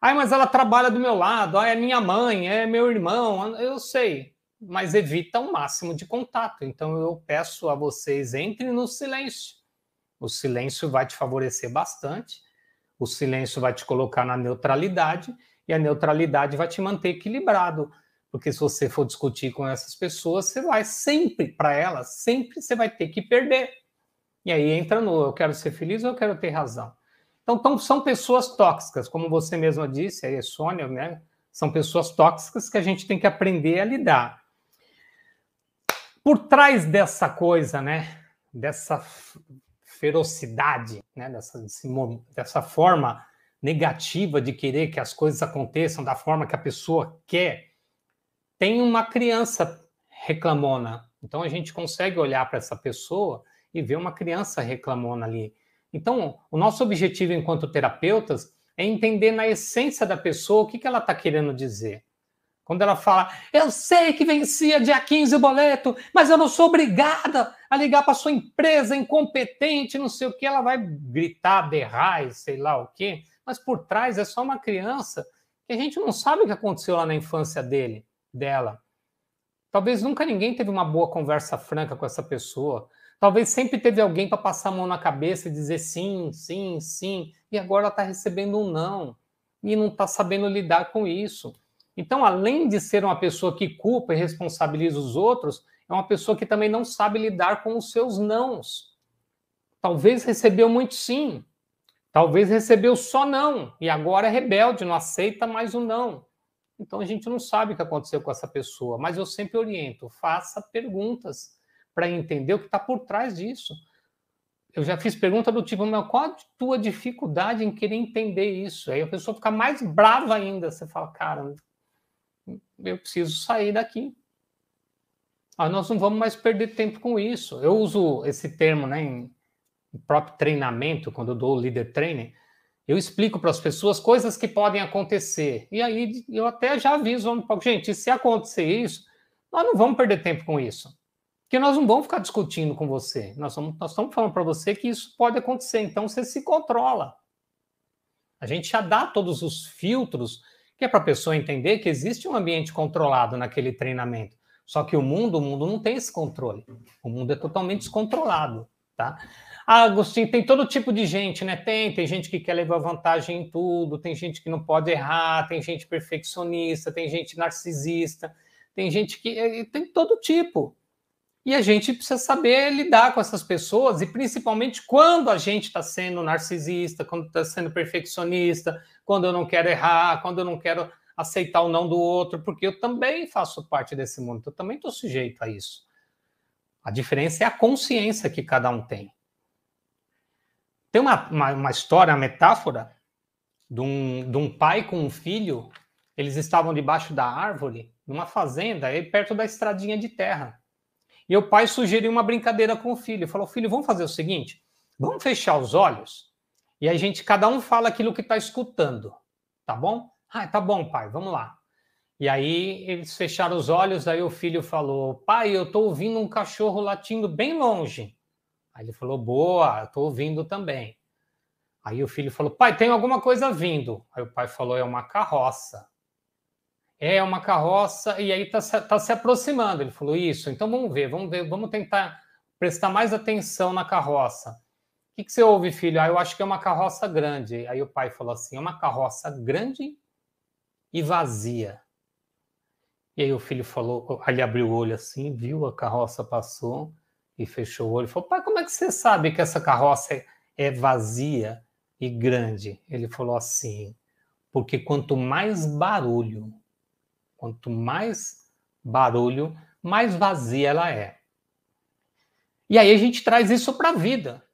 Ai, mas ela trabalha do meu lado, ai, é minha mãe, é meu irmão, eu sei, mas evita o máximo de contato. Então, eu peço a vocês, entrem no silêncio. O silêncio vai te favorecer bastante, o silêncio vai te colocar na neutralidade e a neutralidade vai te manter equilibrado. Porque se você for discutir com essas pessoas, você vai sempre, para elas, sempre você vai ter que perder. E aí entra no eu quero ser feliz ou eu quero ter razão. Então, são pessoas tóxicas, como você mesma disse, aí Sônia, né? São pessoas tóxicas que a gente tem que aprender a lidar. Por trás dessa coisa, né? Dessa ferocidade, né? Dessa, dessa forma negativa de querer que as coisas aconteçam da forma que a pessoa quer, tem uma criança reclamona. Então a gente consegue olhar para essa pessoa e ver uma criança reclamona ali. Então, o nosso objetivo enquanto terapeutas é entender na essência da pessoa o que, que ela está querendo dizer. Quando ela fala, eu sei que vencia dia 15 o boleto, mas eu não sou obrigada a ligar para sua empresa incompetente, não sei o que, ela vai gritar, berrar e sei lá o quê mas por trás é só uma criança que a gente não sabe o que aconteceu lá na infância dele, dela. Talvez nunca ninguém teve uma boa conversa franca com essa pessoa. Talvez sempre teve alguém para passar a mão na cabeça e dizer sim, sim, sim, e agora ela está recebendo um não e não está sabendo lidar com isso. Então, além de ser uma pessoa que culpa e responsabiliza os outros, é uma pessoa que também não sabe lidar com os seus nãos. Talvez recebeu muito sim, Talvez recebeu só não e agora é rebelde, não aceita mais o não. Então a gente não sabe o que aconteceu com essa pessoa, mas eu sempre oriento: faça perguntas para entender o que está por trás disso. Eu já fiz pergunta do tipo, meu, qual a tua dificuldade em querer entender isso? Aí a pessoa fica mais brava ainda. Você fala, cara, eu preciso sair daqui. Nós não vamos mais perder tempo com isso. Eu uso esse termo né, em, próprio treinamento, quando eu dou o líder training, Eu explico para as pessoas coisas que podem acontecer. E aí eu até já aviso gente, se acontecer isso, nós não vamos perder tempo com isso. Porque nós não vamos ficar discutindo com você. Nós, vamos, nós estamos falando para você que isso pode acontecer. Então você se controla. A gente já dá todos os filtros que é para a pessoa entender que existe um ambiente controlado naquele treinamento. Só que o mundo, o mundo não tem esse controle. O mundo é totalmente descontrolado, tá? Ah, Agostinho, tem todo tipo de gente, né? Tem, tem gente que quer levar vantagem em tudo, tem gente que não pode errar, tem gente perfeccionista, tem gente narcisista, tem gente que tem todo tipo. E a gente precisa saber lidar com essas pessoas, e principalmente quando a gente está sendo narcisista, quando está sendo perfeccionista, quando eu não quero errar, quando eu não quero aceitar o não do outro, porque eu também faço parte desse mundo, eu também estou sujeito a isso. A diferença é a consciência que cada um tem. Tem uma, uma, uma história, uma metáfora de um, de um pai com um filho. Eles estavam debaixo da árvore, numa fazenda, aí perto da estradinha de terra. E o pai sugeriu uma brincadeira com o filho. Falou: Filho, vamos fazer o seguinte: vamos fechar os olhos e a gente, cada um fala aquilo que está escutando. Tá bom? Ah, tá bom, pai, vamos lá. E aí eles fecharam os olhos, aí o filho falou: Pai, eu estou ouvindo um cachorro latindo bem longe. Aí ele falou: Boa, estou ouvindo também. Aí o filho falou: Pai, tem alguma coisa vindo. Aí o pai falou: É uma carroça. É uma carroça, e aí está tá se aproximando. Ele falou: Isso, então vamos ver, vamos ver, vamos tentar prestar mais atenção na carroça. O que, que você ouve, filho? Ah, eu acho que é uma carroça grande. Aí o pai falou assim: É uma carroça grande e vazia. E aí o filho falou, ele abriu o olho assim, viu a carroça passou e fechou o olho. Falou, pai, como é que você sabe que essa carroça é, é vazia e grande? Ele falou assim, porque quanto mais barulho, quanto mais barulho, mais vazia ela é. E aí a gente traz isso para a vida.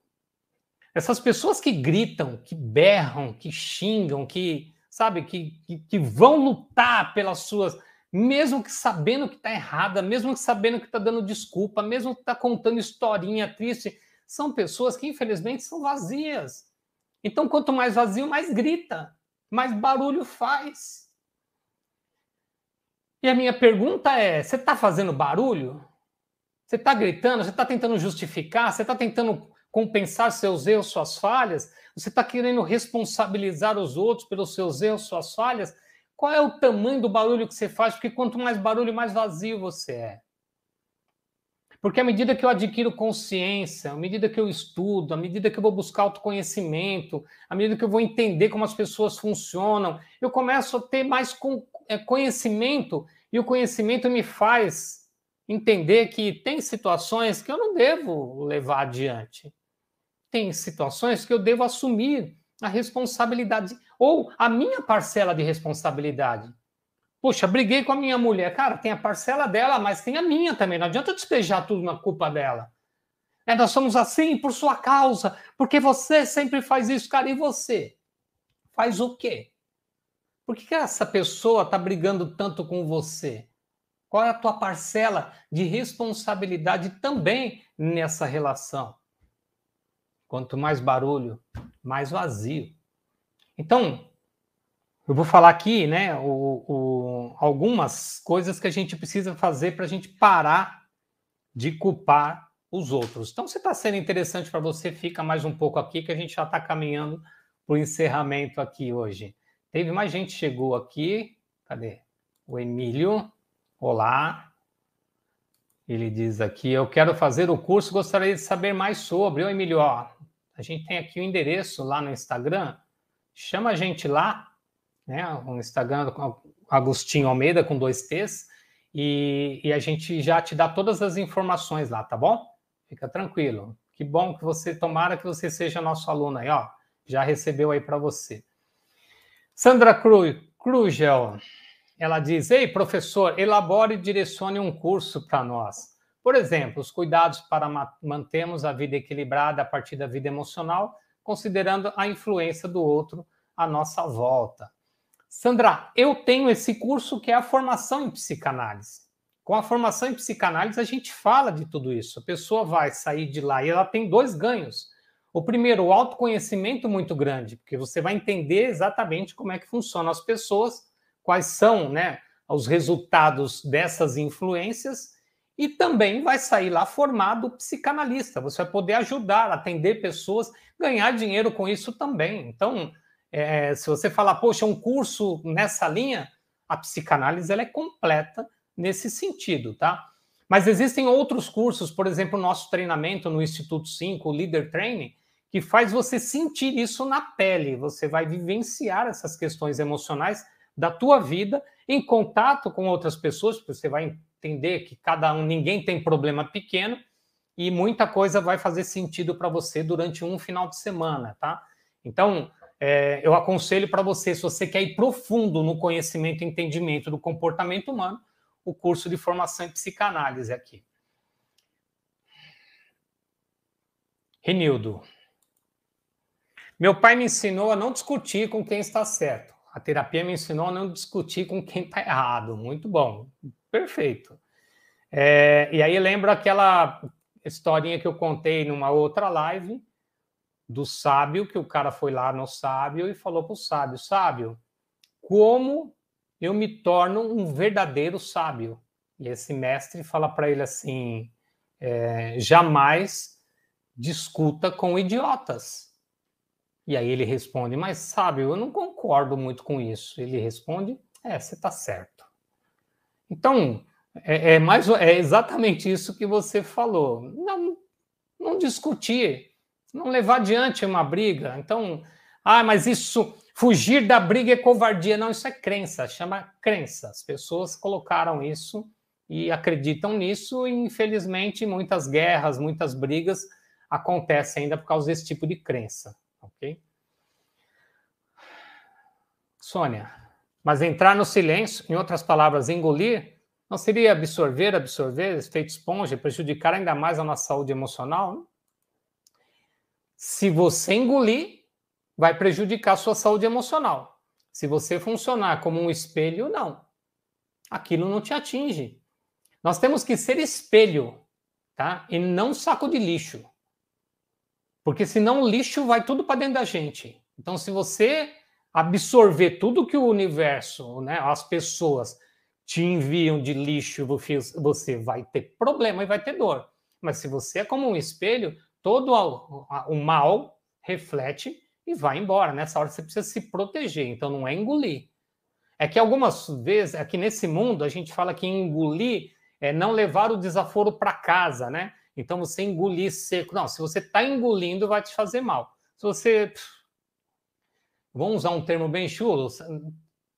Essas pessoas que gritam, que berram, que xingam, que, sabe, que, que, que vão lutar pelas suas mesmo que sabendo que está errada, mesmo que sabendo que está dando desculpa, mesmo que está contando historinha triste, são pessoas que infelizmente são vazias. Então, quanto mais vazio, mais grita, mais barulho faz. E a minha pergunta é: você está fazendo barulho? Você está gritando? Você está tentando justificar? Você está tentando compensar seus erros, suas falhas? Você está querendo responsabilizar os outros pelos seus erros, suas falhas? Qual é o tamanho do barulho que você faz? Porque quanto mais barulho, mais vazio você é. Porque à medida que eu adquiro consciência, à medida que eu estudo, à medida que eu vou buscar autoconhecimento, à medida que eu vou entender como as pessoas funcionam, eu começo a ter mais é, conhecimento e o conhecimento me faz entender que tem situações que eu não devo levar adiante. Tem situações que eu devo assumir a responsabilidade ou a minha parcela de responsabilidade. Puxa, briguei com a minha mulher. Cara, tem a parcela dela, mas tem a minha também. Não adianta despejar tudo na culpa dela. É, nós somos assim por sua causa, porque você sempre faz isso, cara. E você? Faz o quê? Por que, que essa pessoa está brigando tanto com você? Qual é a tua parcela de responsabilidade também nessa relação? Quanto mais barulho, mais vazio. Então, eu vou falar aqui, né, o, o, algumas coisas que a gente precisa fazer para a gente parar de culpar os outros. Então, se está sendo interessante para você, fica mais um pouco aqui, que a gente já está caminhando para o encerramento aqui hoje. Teve mais gente chegou aqui. Cadê? O Emílio. Olá. Ele diz aqui: Eu quero fazer o curso, gostaria de saber mais sobre. Ô, Emílio, ó, a gente tem aqui o endereço lá no Instagram chama a gente lá, né? O Instagram Agostinho Almeida com dois T's, e, e a gente já te dá todas as informações lá, tá bom? Fica tranquilo. Que bom que você, tomara que você seja nosso aluno aí, ó. Já recebeu aí para você. Sandra Cruz, Crugel, ela diz: Ei, professor, elabore e direcione um curso para nós. Por exemplo, os cuidados para mantermos a vida equilibrada a partir da vida emocional considerando a influência do outro à nossa volta. Sandra, eu tenho esse curso que é a formação em psicanálise. Com a formação em psicanálise, a gente fala de tudo isso. A pessoa vai sair de lá e ela tem dois ganhos. O primeiro, o autoconhecimento muito grande, porque você vai entender exatamente como é que funcionam as pessoas, quais são né, os resultados dessas influências, e também vai sair lá formado psicanalista. Você vai poder ajudar, atender pessoas, ganhar dinheiro com isso também. Então, é, se você falar, poxa, um curso nessa linha, a psicanálise ela é completa nesse sentido, tá? Mas existem outros cursos, por exemplo, o nosso treinamento no Instituto 5, o Leader Training, que faz você sentir isso na pele. Você vai vivenciar essas questões emocionais da tua vida em contato com outras pessoas, porque você vai entender que cada um, ninguém tem problema pequeno e muita coisa vai fazer sentido para você durante um final de semana, tá? Então, é, eu aconselho para você, se você quer ir profundo no conhecimento e entendimento do comportamento humano, o curso de formação em psicanálise aqui. Renildo. Meu pai me ensinou a não discutir com quem está certo. A terapia me ensinou a não discutir com quem está errado. Muito bom. Perfeito. É, e aí lembro aquela historinha que eu contei numa outra live do sábio, que o cara foi lá no sábio e falou para o sábio: Sábio, como eu me torno um verdadeiro sábio? E esse mestre fala para ele assim: é, jamais discuta com idiotas. E aí ele responde: Mas sábio, eu não concordo muito com isso. Ele responde: É, você está certo. Então, é, é, mais, é exatamente isso que você falou. Não, não discutir não levar adiante uma briga. Então, ah, mas isso, fugir da briga é covardia. Não, isso é crença, chama crença. As pessoas colocaram isso e acreditam nisso, e infelizmente muitas guerras, muitas brigas acontecem ainda por causa desse tipo de crença, ok? Sônia, mas entrar no silêncio, em outras palavras, engolir, não seria absorver, absorver, efeito esponja, prejudicar ainda mais a nossa saúde emocional? Se você engolir, vai prejudicar a sua saúde emocional. Se você funcionar como um espelho, não. Aquilo não te atinge. Nós temos que ser espelho, tá? E não saco de lixo. Porque senão o lixo vai tudo para dentro da gente. Então, se você absorver tudo que o universo, né, as pessoas te enviam de lixo, você vai ter problema e vai ter dor. Mas se você é como um espelho, todo o mal reflete e vai embora. Nessa hora você precisa se proteger, então não é engolir. É que algumas vezes, aqui nesse mundo, a gente fala que engolir é não levar o desaforo para casa, né? Então você engolir seco. Não, se você está engolindo, vai te fazer mal. Se você. Vamos usar um termo bem chulo,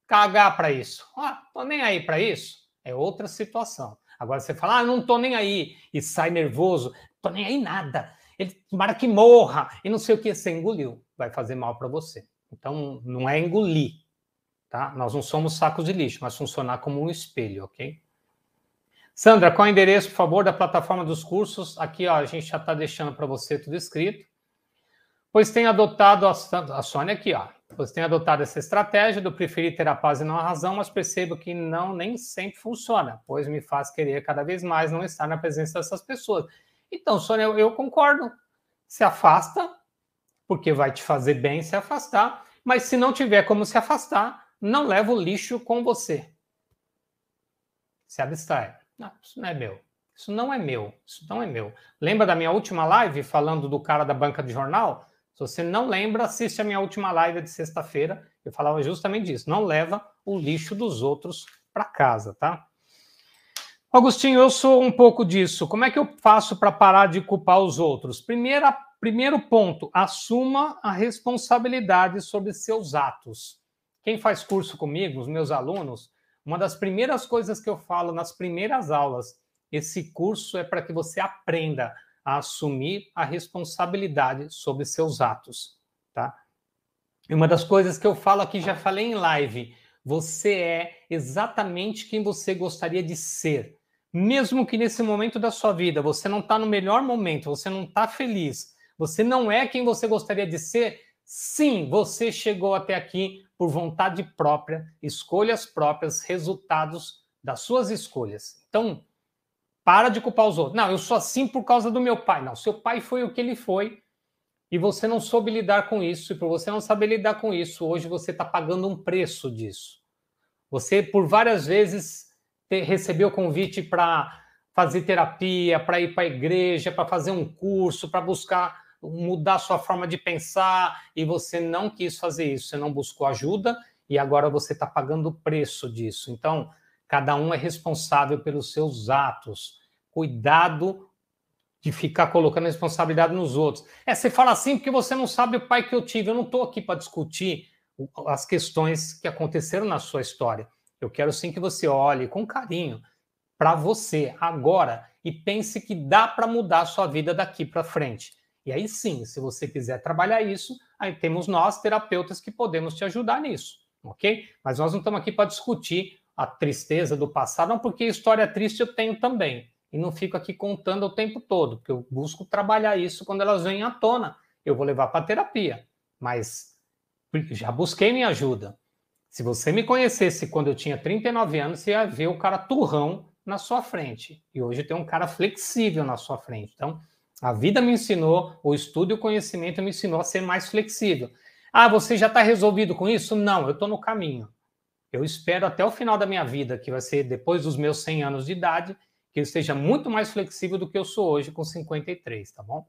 cagar para isso. Ah, tô nem aí para isso. É outra situação. Agora você fala, ah, não tô nem aí, e sai nervoso, tô nem aí nada ele tomara que morra e não sei o que, você engoliu, vai fazer mal para você. Então, não é engolir, tá? Nós não somos sacos de lixo, mas funcionar como um espelho, ok? Sandra, qual é o endereço, por favor, da plataforma dos cursos? Aqui, ó, a gente já está deixando para você tudo escrito. Pois tem adotado, a, a Sônia aqui, ó. Pois tem adotado essa estratégia do preferir ter a paz e não a razão, mas percebo que não nem sempre funciona, pois me faz querer cada vez mais não estar na presença dessas pessoas. Então, Sônia, eu, eu concordo. Se afasta, porque vai te fazer bem se afastar, mas se não tiver como se afastar, não leva o lixo com você. Se abstrai. Não, isso não é meu. Isso não é meu. Isso não é meu. Lembra da minha última live falando do cara da banca de jornal? Se você não lembra, assiste a minha última live de sexta-feira. Eu falava justamente disso. Não leva o lixo dos outros para casa, tá? Agostinho, eu sou um pouco disso. Como é que eu faço para parar de culpar os outros? Primeira, primeiro ponto, assuma a responsabilidade sobre seus atos. Quem faz curso comigo, os meus alunos, uma das primeiras coisas que eu falo nas primeiras aulas, esse curso é para que você aprenda a assumir a responsabilidade sobre seus atos, tá? E uma das coisas que eu falo aqui, já falei em live, você é exatamente quem você gostaria de ser mesmo que nesse momento da sua vida você não está no melhor momento, você não está feliz, você não é quem você gostaria de ser, sim, você chegou até aqui por vontade própria, escolhas próprias, resultados das suas escolhas. Então, para de culpar os outros. Não, eu sou assim por causa do meu pai. Não, seu pai foi o que ele foi e você não soube lidar com isso, e por você não saber lidar com isso, hoje você está pagando um preço disso. Você, por várias vezes, recebeu convite para fazer terapia, para ir para a igreja, para fazer um curso, para buscar mudar sua forma de pensar, e você não quis fazer isso, você não buscou ajuda, e agora você está pagando o preço disso. Então, cada um é responsável pelos seus atos. Cuidado de ficar colocando responsabilidade nos outros. É, você fala assim porque você não sabe o pai que eu tive. Eu não estou aqui para discutir as questões que aconteceram na sua história. Eu quero sim que você olhe com carinho para você agora e pense que dá para mudar a sua vida daqui para frente. E aí sim, se você quiser trabalhar isso, aí temos nós, terapeutas, que podemos te ajudar nisso, ok? Mas nós não estamos aqui para discutir a tristeza do passado, não, porque história triste eu tenho também e não fico aqui contando o tempo todo, porque eu busco trabalhar isso quando elas vêm à tona. Eu vou levar para terapia, mas já busquei minha ajuda. Se você me conhecesse quando eu tinha 39 anos, você ia ver o cara turrão na sua frente. E hoje tem um cara flexível na sua frente. Então, a vida me ensinou, o estudo e o conhecimento me ensinou a ser mais flexível. Ah, você já está resolvido com isso? Não, eu estou no caminho. Eu espero até o final da minha vida, que vai ser depois dos meus 100 anos de idade, que eu esteja muito mais flexível do que eu sou hoje com 53, tá bom?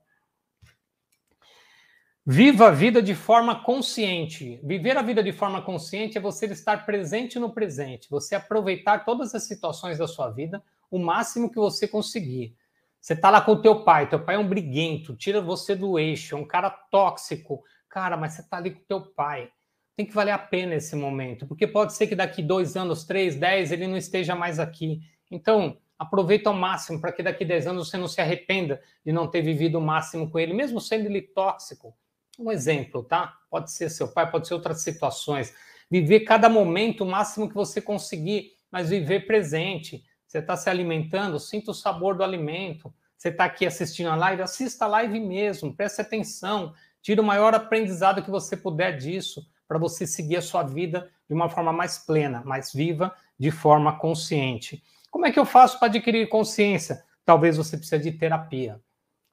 Viva a vida de forma consciente. Viver a vida de forma consciente é você estar presente no presente, você aproveitar todas as situações da sua vida o máximo que você conseguir. Você tá lá com o teu pai, teu pai é um briguento, tira você do eixo, é um cara tóxico. Cara, mas você tá ali com teu pai. Tem que valer a pena esse momento, porque pode ser que daqui dois anos, três, dez, ele não esteja mais aqui. Então, aproveita ao máximo para que daqui 10 anos você não se arrependa de não ter vivido o máximo com ele, mesmo sendo ele tóxico. Um exemplo, tá? Pode ser seu pai, pode ser outras situações. Viver cada momento o máximo que você conseguir, mas viver presente. Você está se alimentando, sinta o sabor do alimento. Você está aqui assistindo a live, assista a live mesmo, preste atenção, tire o maior aprendizado que você puder disso, para você seguir a sua vida de uma forma mais plena, mais viva, de forma consciente. Como é que eu faço para adquirir consciência? Talvez você precise de terapia.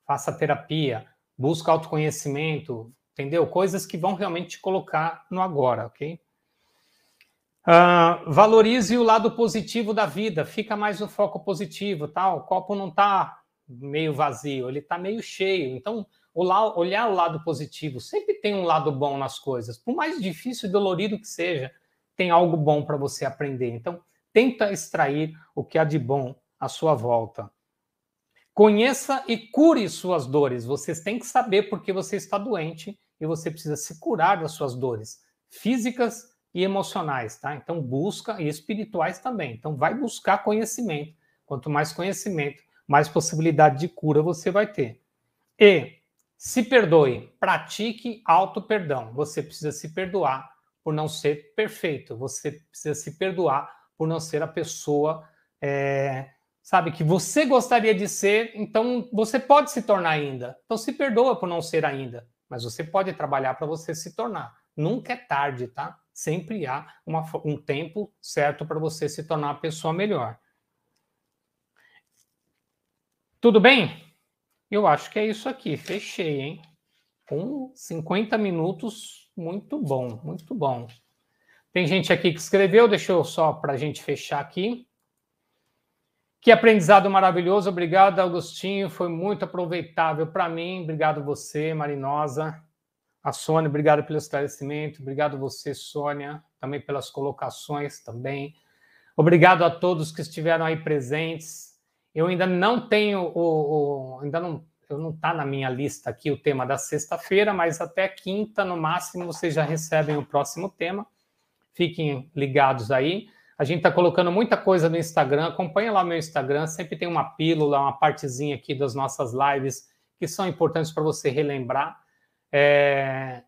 Faça terapia, busca autoconhecimento, entendeu? Coisas que vão realmente te colocar no agora, ok? Uh, valorize o lado positivo da vida, fica mais no foco positivo, tá? O copo não está meio vazio, ele está meio cheio. Então, olhar o lado positivo, sempre tem um lado bom nas coisas. Por mais difícil e dolorido que seja, tem algo bom para você aprender. Então, tenta extrair o que há de bom à sua volta. Conheça e cure suas dores. Vocês têm que saber porque você está doente e você precisa se curar das suas dores físicas e emocionais, tá? Então busca e espirituais também. Então vai buscar conhecimento. Quanto mais conhecimento, mais possibilidade de cura você vai ter. E se perdoe, pratique auto perdão. Você precisa se perdoar por não ser perfeito. Você precisa se perdoar por não ser a pessoa, é, sabe, que você gostaria de ser, então você pode se tornar ainda. Então se perdoa por não ser ainda, mas você pode trabalhar para você se tornar. Nunca é tarde, tá? Sempre há uma, um tempo certo para você se tornar uma pessoa melhor. Tudo bem? Eu acho que é isso aqui. Fechei, hein? Com 50 minutos, muito bom, muito bom. Tem gente aqui que escreveu, deixa eu só para a gente fechar aqui. Que aprendizado maravilhoso, obrigado, Augustinho, foi muito aproveitável para mim. Obrigado você, Marinosa. A Sônia, obrigado pelo esclarecimento. Obrigado você, Sônia, também pelas colocações também. Obrigado a todos que estiveram aí presentes. Eu ainda não tenho o, o ainda não eu não está na minha lista aqui o tema da sexta-feira, mas até quinta no máximo vocês já recebem o próximo tema. Fiquem ligados aí. A gente está colocando muita coisa no Instagram. Acompanha lá meu Instagram. Sempre tem uma pílula, uma partezinha aqui das nossas lives que são importantes para você relembrar. É...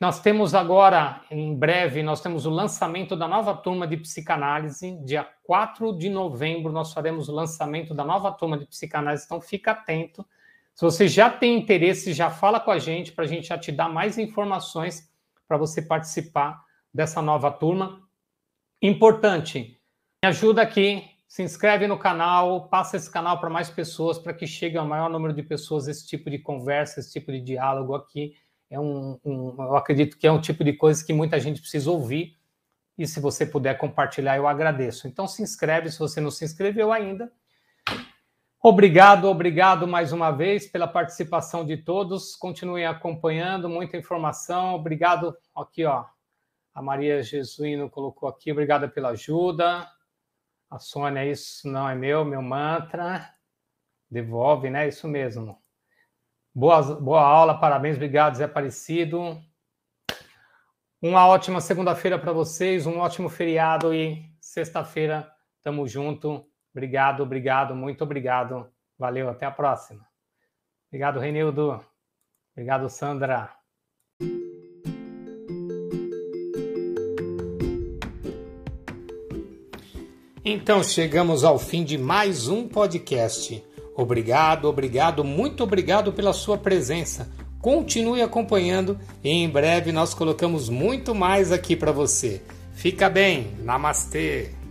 Nós temos agora, em breve, nós temos o lançamento da nova turma de psicanálise. Dia 4 de novembro, nós faremos o lançamento da nova turma de psicanálise. Então, fica atento. Se você já tem interesse, já fala com a gente para a gente já te dar mais informações para você participar dessa nova turma. Importante, me ajuda aqui, se inscreve no canal, passa esse canal para mais pessoas, para que chegue ao maior número de pessoas esse tipo de conversa, esse tipo de diálogo aqui. É um, um, eu acredito que é um tipo de coisa que muita gente precisa ouvir. E se você puder compartilhar, eu agradeço. Então se inscreve se você não se inscreveu ainda. Obrigado, obrigado mais uma vez pela participação de todos. Continuem acompanhando, muita informação. Obrigado aqui, ó. A Maria Jesuíno colocou aqui, obrigada pela ajuda. A Sônia, isso não é meu, meu mantra. Devolve, né? Isso mesmo. Boa, boa aula, parabéns, obrigado, Zé Aparecido. Uma ótima segunda-feira para vocês, um ótimo feriado e sexta-feira tamo junto. Obrigado, obrigado, muito obrigado. Valeu, até a próxima. Obrigado, Renildo. Obrigado, Sandra. Então chegamos ao fim de mais um podcast. Obrigado, obrigado, muito obrigado pela sua presença. Continue acompanhando e em breve nós colocamos muito mais aqui para você. Fica bem, namastê!